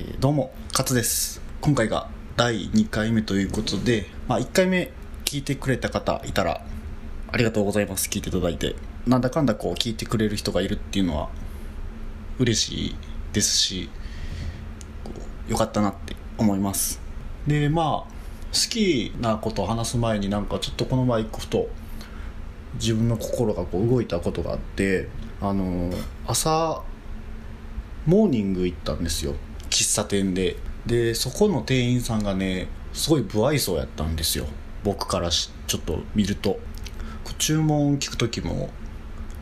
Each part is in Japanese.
えどうも勝です。今回が第2回目ということで、まあ、1回目聞いてくれた方いたらありがとうございます。聞いていただいて。なんだかんだこう聞いてくれる人がいるっていうのは嬉しいですしこうよかったなって思います。でまあ好きなことを話す前になんかちょっとこの前一個ふと自分の心がこう動いたことがあってあの朝モーニング行ったんですよ。喫茶店で。でそこの店員さんがねすごい不愛想やったんですよ。僕からしちょっと見ると。注文聞く時も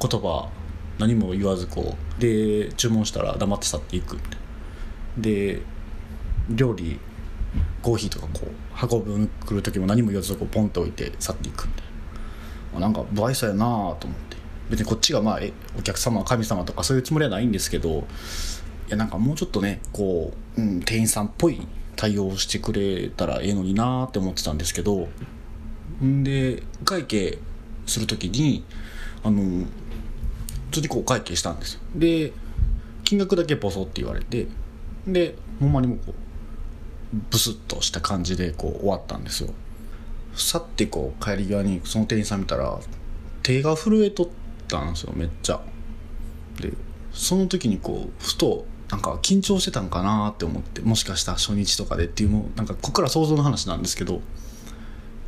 言葉何も言わずこうで注文したら黙って去っていくで料理コーヒーとかこう運ぶ来る時も何も言わずこうポンと置いて去っていくみたいなんか不愛想やなと思って。別にこっちがまあえお客様神様とかそういうつもりはないんですけどやなんかもうちょっとねこう、うん、店員さんっぽい対応してくれたらええのになーって思ってたんですけどんで会計する時にあの普通にこう会計したんですよ。で金額だけボソって言われてでほんまにもうこうブスッとした感じでこう終わったんですよ。去ってこう帰り際にその店員さん見たら手が震えとったんですよめっちゃ。でその時にこうふとなんか緊張してたんかなって思ってもしかしたら初日とかでっていうもなんかここから想像の話なんですけど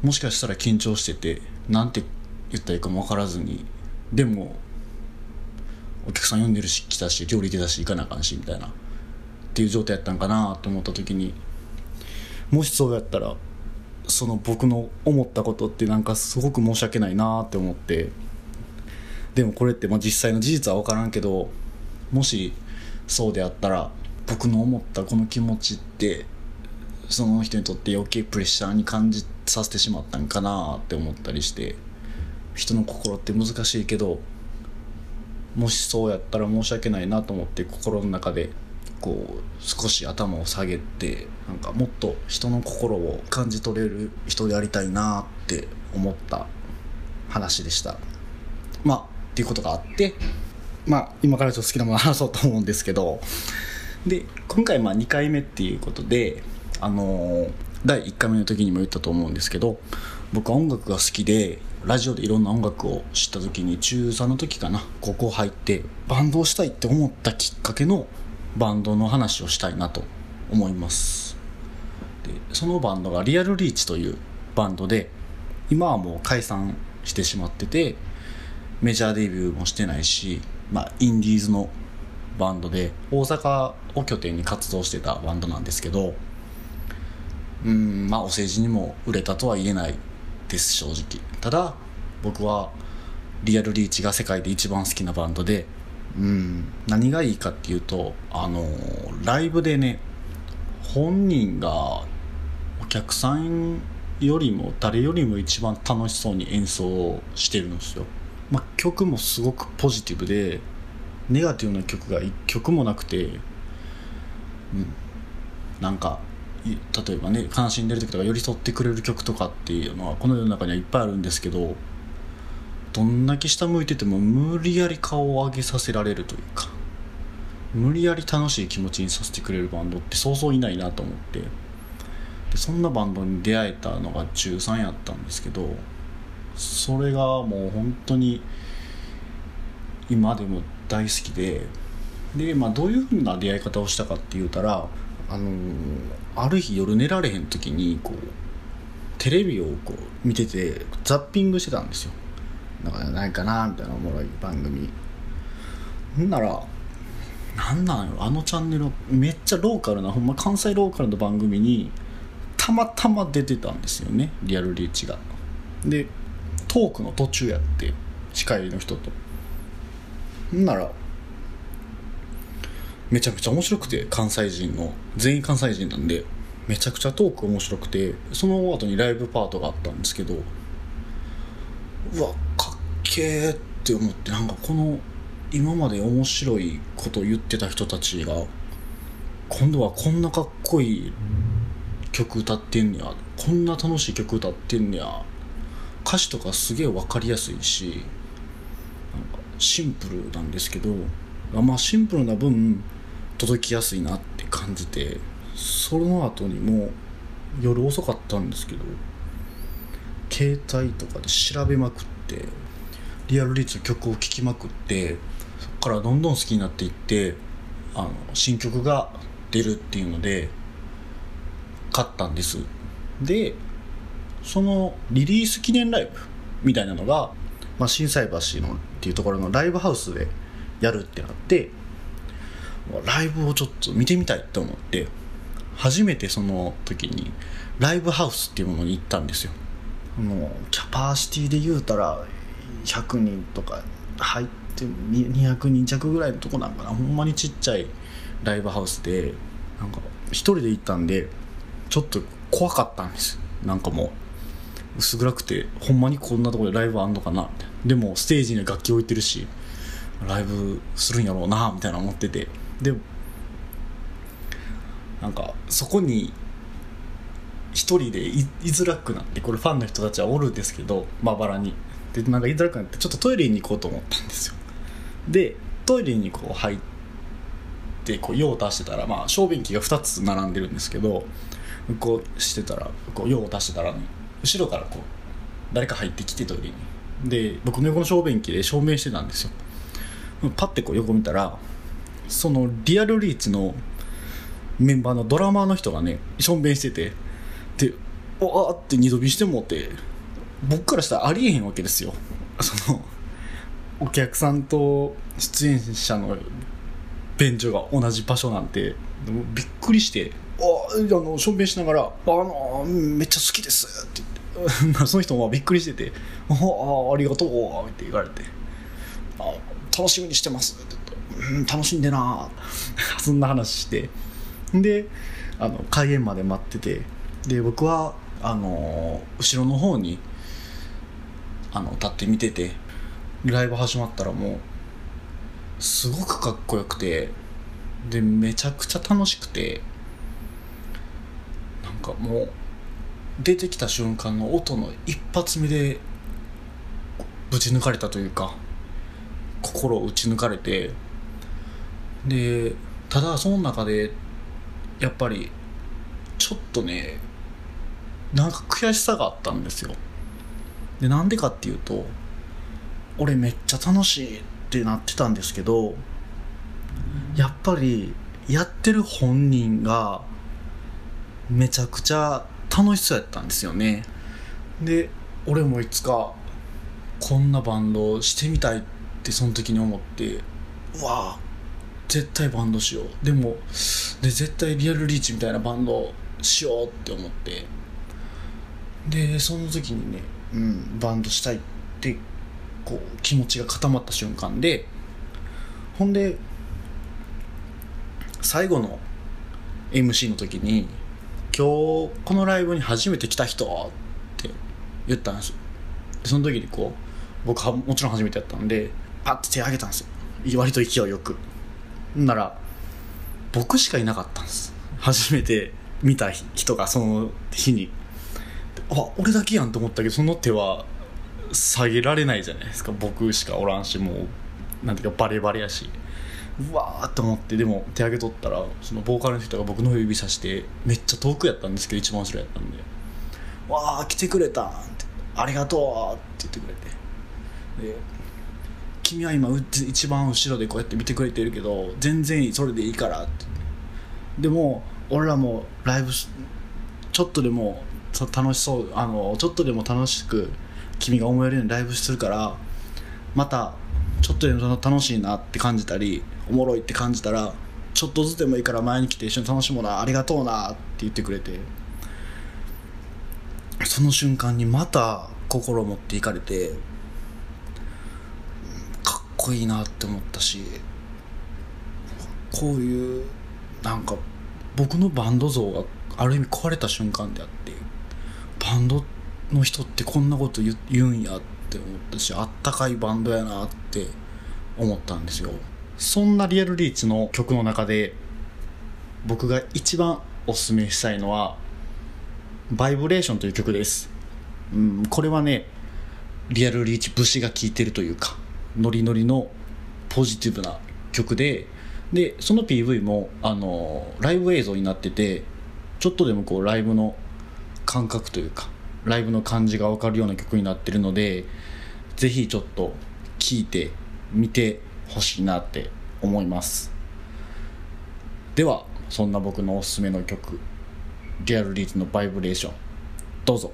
もしかしたら緊張しててなんて言ったらいいかも分からずにでもお客さん呼んでるし来たし料理出たし行かなあかんしみたいなっていう状態やったんかなと思った時にもしそうやったらその僕の思ったことってなんかすごく申し訳ないなって思ってでもこれってまあ実際の事実は分からんけどもしそうであったら僕の思ったこの気持ちってその人にとって余計プレッシャーに感じさせてしまったんかなって思ったりして人の心って難しいけどもしそうやったら申し訳ないなと思って心の中でこう少し頭を下げてなんかもっと人の心を感じ取れる人でありたいなって思った話でした。まあっていうことがあってまあ今からちょっと好きなもの話そうと思うんですけど。で今回まあ2回目っていうことであのー第1回目の時にも言ったと思うんですけど僕は音楽が好きでラジオでいろんな音楽を知った時に中3の時かな高校入ってバンドをしたいって思ったきっかけのバンドの話をしたいなと思います。でそのバンドがリアルリーチというバンドで今はもう解散してしまっててメジャーデビューもしてないし、まあ、インディーズのバンドで大阪を拠点に活動してたバンドなんですけどうんまあお世辞にも売れたとは言えないです正直。ただ僕はリアルリーチが世界で一番好きなバンドでうん何がいいかっていうとあのライブでね本人がお客さんよりも誰よりも一番楽しそうに演奏してるんですよ、まあ、曲もすごくポジティブでネガティブな曲が一曲もなくてうん。なんか例えばね悲しんでる時とか寄り添ってくれる曲とかっていうのはこの世の中にはいっぱいあるんですけどどんだけ下向いてても無理やり顔を上げさせられるというか無理やり楽しい気持ちにさせてくれるバンドってそうそういないなと思ってでそんなバンドに出会えたのが中3やったんですけどそれがもう本当に今でも大好きでで、まあ、どういうふうな出会い方をしたかって言うたらあのある日夜寝られへん時にこうテレビをこう見ててザッピングしてたんですよ。なんかないかなみたいなおもろい番組。ほんならなんなんやろあのチャンネルめっちゃローカルなほんま関西ローカルの番組にたまたま出てたんですよねリアルリーチが。でトークの途中やって司会の人と。ほんならめちゃくちゃ面白くて関西人の全員関西人なんでめちゃくちゃトーク面白くてその後にライブパートがあったんですけどうわかっけーって思ってなんかこの今まで面白いこと言ってた人たちが今度はこんなかっこいい曲歌ってんねやこんな楽しい曲歌ってんねや歌詞とかすげえ分かりやすいしシンプルなんですけどまあシンプルな分届きやすいなって感じてその後にも夜遅かったんですけど携帯とかで調べまくってリアルリーチの曲を聴きまくってそこからどんどん好きになっていってあの新曲が出るっていうので買ったんです。でそのリリース記念ライブみたいなのが、まあ、橋のっていうところのライブハウスでやるってなってライブをちょっと見てみたいと思って初めてその時にライブハウスっていうものに行ったんですよ。もうキャパシティで言うたら100人とか入って200人弱ぐらいのとこなんかな。ほんまにちっちゃいライブハウスでなんか一人で行ったんでちょっと怖かったんです。なんかもう薄暗くてほんまにこんなところでライブあんのかな？でもステージに楽器置いてるしライブするんやろうなみたいな思ってて。でなんかそこに一人でいづらくなってこれファンの人たちはおるんですけどまばらに。でなんか居づらくなってちょっとトイレに行こうと思ったんですよ。でトイレにこう入ってこう用を出してたらまあ小便器が2つ並んでるんですけどこうしてたらこう用を出してたら、ね、後ろからこう誰か入ってきてトイレにで僕の横の小便器で証明してたんですよ。パッてこう横見たらそのリアルリーチのメンバーのドラマーの人がねしょんべんしててでわーって二度見してもって僕からしたらありえへんわけですよ。そのお客さんと出演者の便所が同じ場所なんてびっくりして「あのしょんべんしながら「あのめっちゃ好きです」って言って。その人もびっくりしてて「ああありがとう」って言われて「あ楽しみにしてます」って言って、うん「楽しんでな」そんな話して。であの開演まで待ってて。で僕はあの後ろの方にあの立って見てて。ライブ始まったらもうすごくかっこよくて。でめちゃくちゃ楽しくて。かもう出てきた瞬間の音の一発目でぶち抜かれたというか心を打ち抜かれてでただその中でやっぱりちょっとねなんか悔しさがあったんですよ。でなんでかっていうと俺めっちゃ楽しいってなってたんですけどやっぱりやってる本人がめちゃくちゃ楽しそうやったんですよね。で俺もいつかこんなバンドしてみたいってその時に思ってうわあ絶対バンドしよう。でもで絶対リアルリーチみたいなバンドしようって思って。でその時にね、うん、バンドしたいってこう気持ちが固まった瞬間でほんで最後の MC の時に「今日このライブに初めて来た人」って言ったんですでその時にこう僕はもちろん初めてやったんでパッて手挙げたんですよ。割と勢いよく。なら僕しかいなかったんです。初めて見た人がその日に。あ俺だけやんと思ったけどその手は下げられないじゃないですか。僕しかおらんしもうなんていうかバレバレやし。うわーって思ってでも手上げとったらそのボーカルの人が僕の指さしてめっちゃ遠くやったんですけど一番後ろやったんで「わあ来てくれた」って「ありがとう」って言ってくれて。で「君は今一番後ろでこうやって見てくれてるけど全然それでいいから」ってでも俺らもライブちょっとでも楽しそうあのちょっとでも楽しく君が思えるようにライブするからまたちょっとでも楽しいなって感じたりおもろいって感じたらちょっとずつでもいいから前に来て一緒に楽しもうなありがとうなって言ってくれてその瞬間にまた心を持っていかれてかっこいいなって思ったしこういうなんか僕のバンド像がある意味壊れた瞬間であってバンドの人ってこんなこと言うんやってって思ったしあったかいバンドやなって思ったんですよ。そんなリアルリーチの曲の中で僕が一番おすすめしたいのは「バイブレーション」という曲です、うん、これはねリアルリーチ節が効いてるというかノリノリのポジティブな曲ででその PV もあのライブ映像になっててちょっとでもこうライブの感覚というかライブの感じが分かるような曲になってるのでぜひちょっと聴いてみてほしいなって思います。ではそんな僕のおすすめの曲リアルリーズのバイブレーションどうぞ。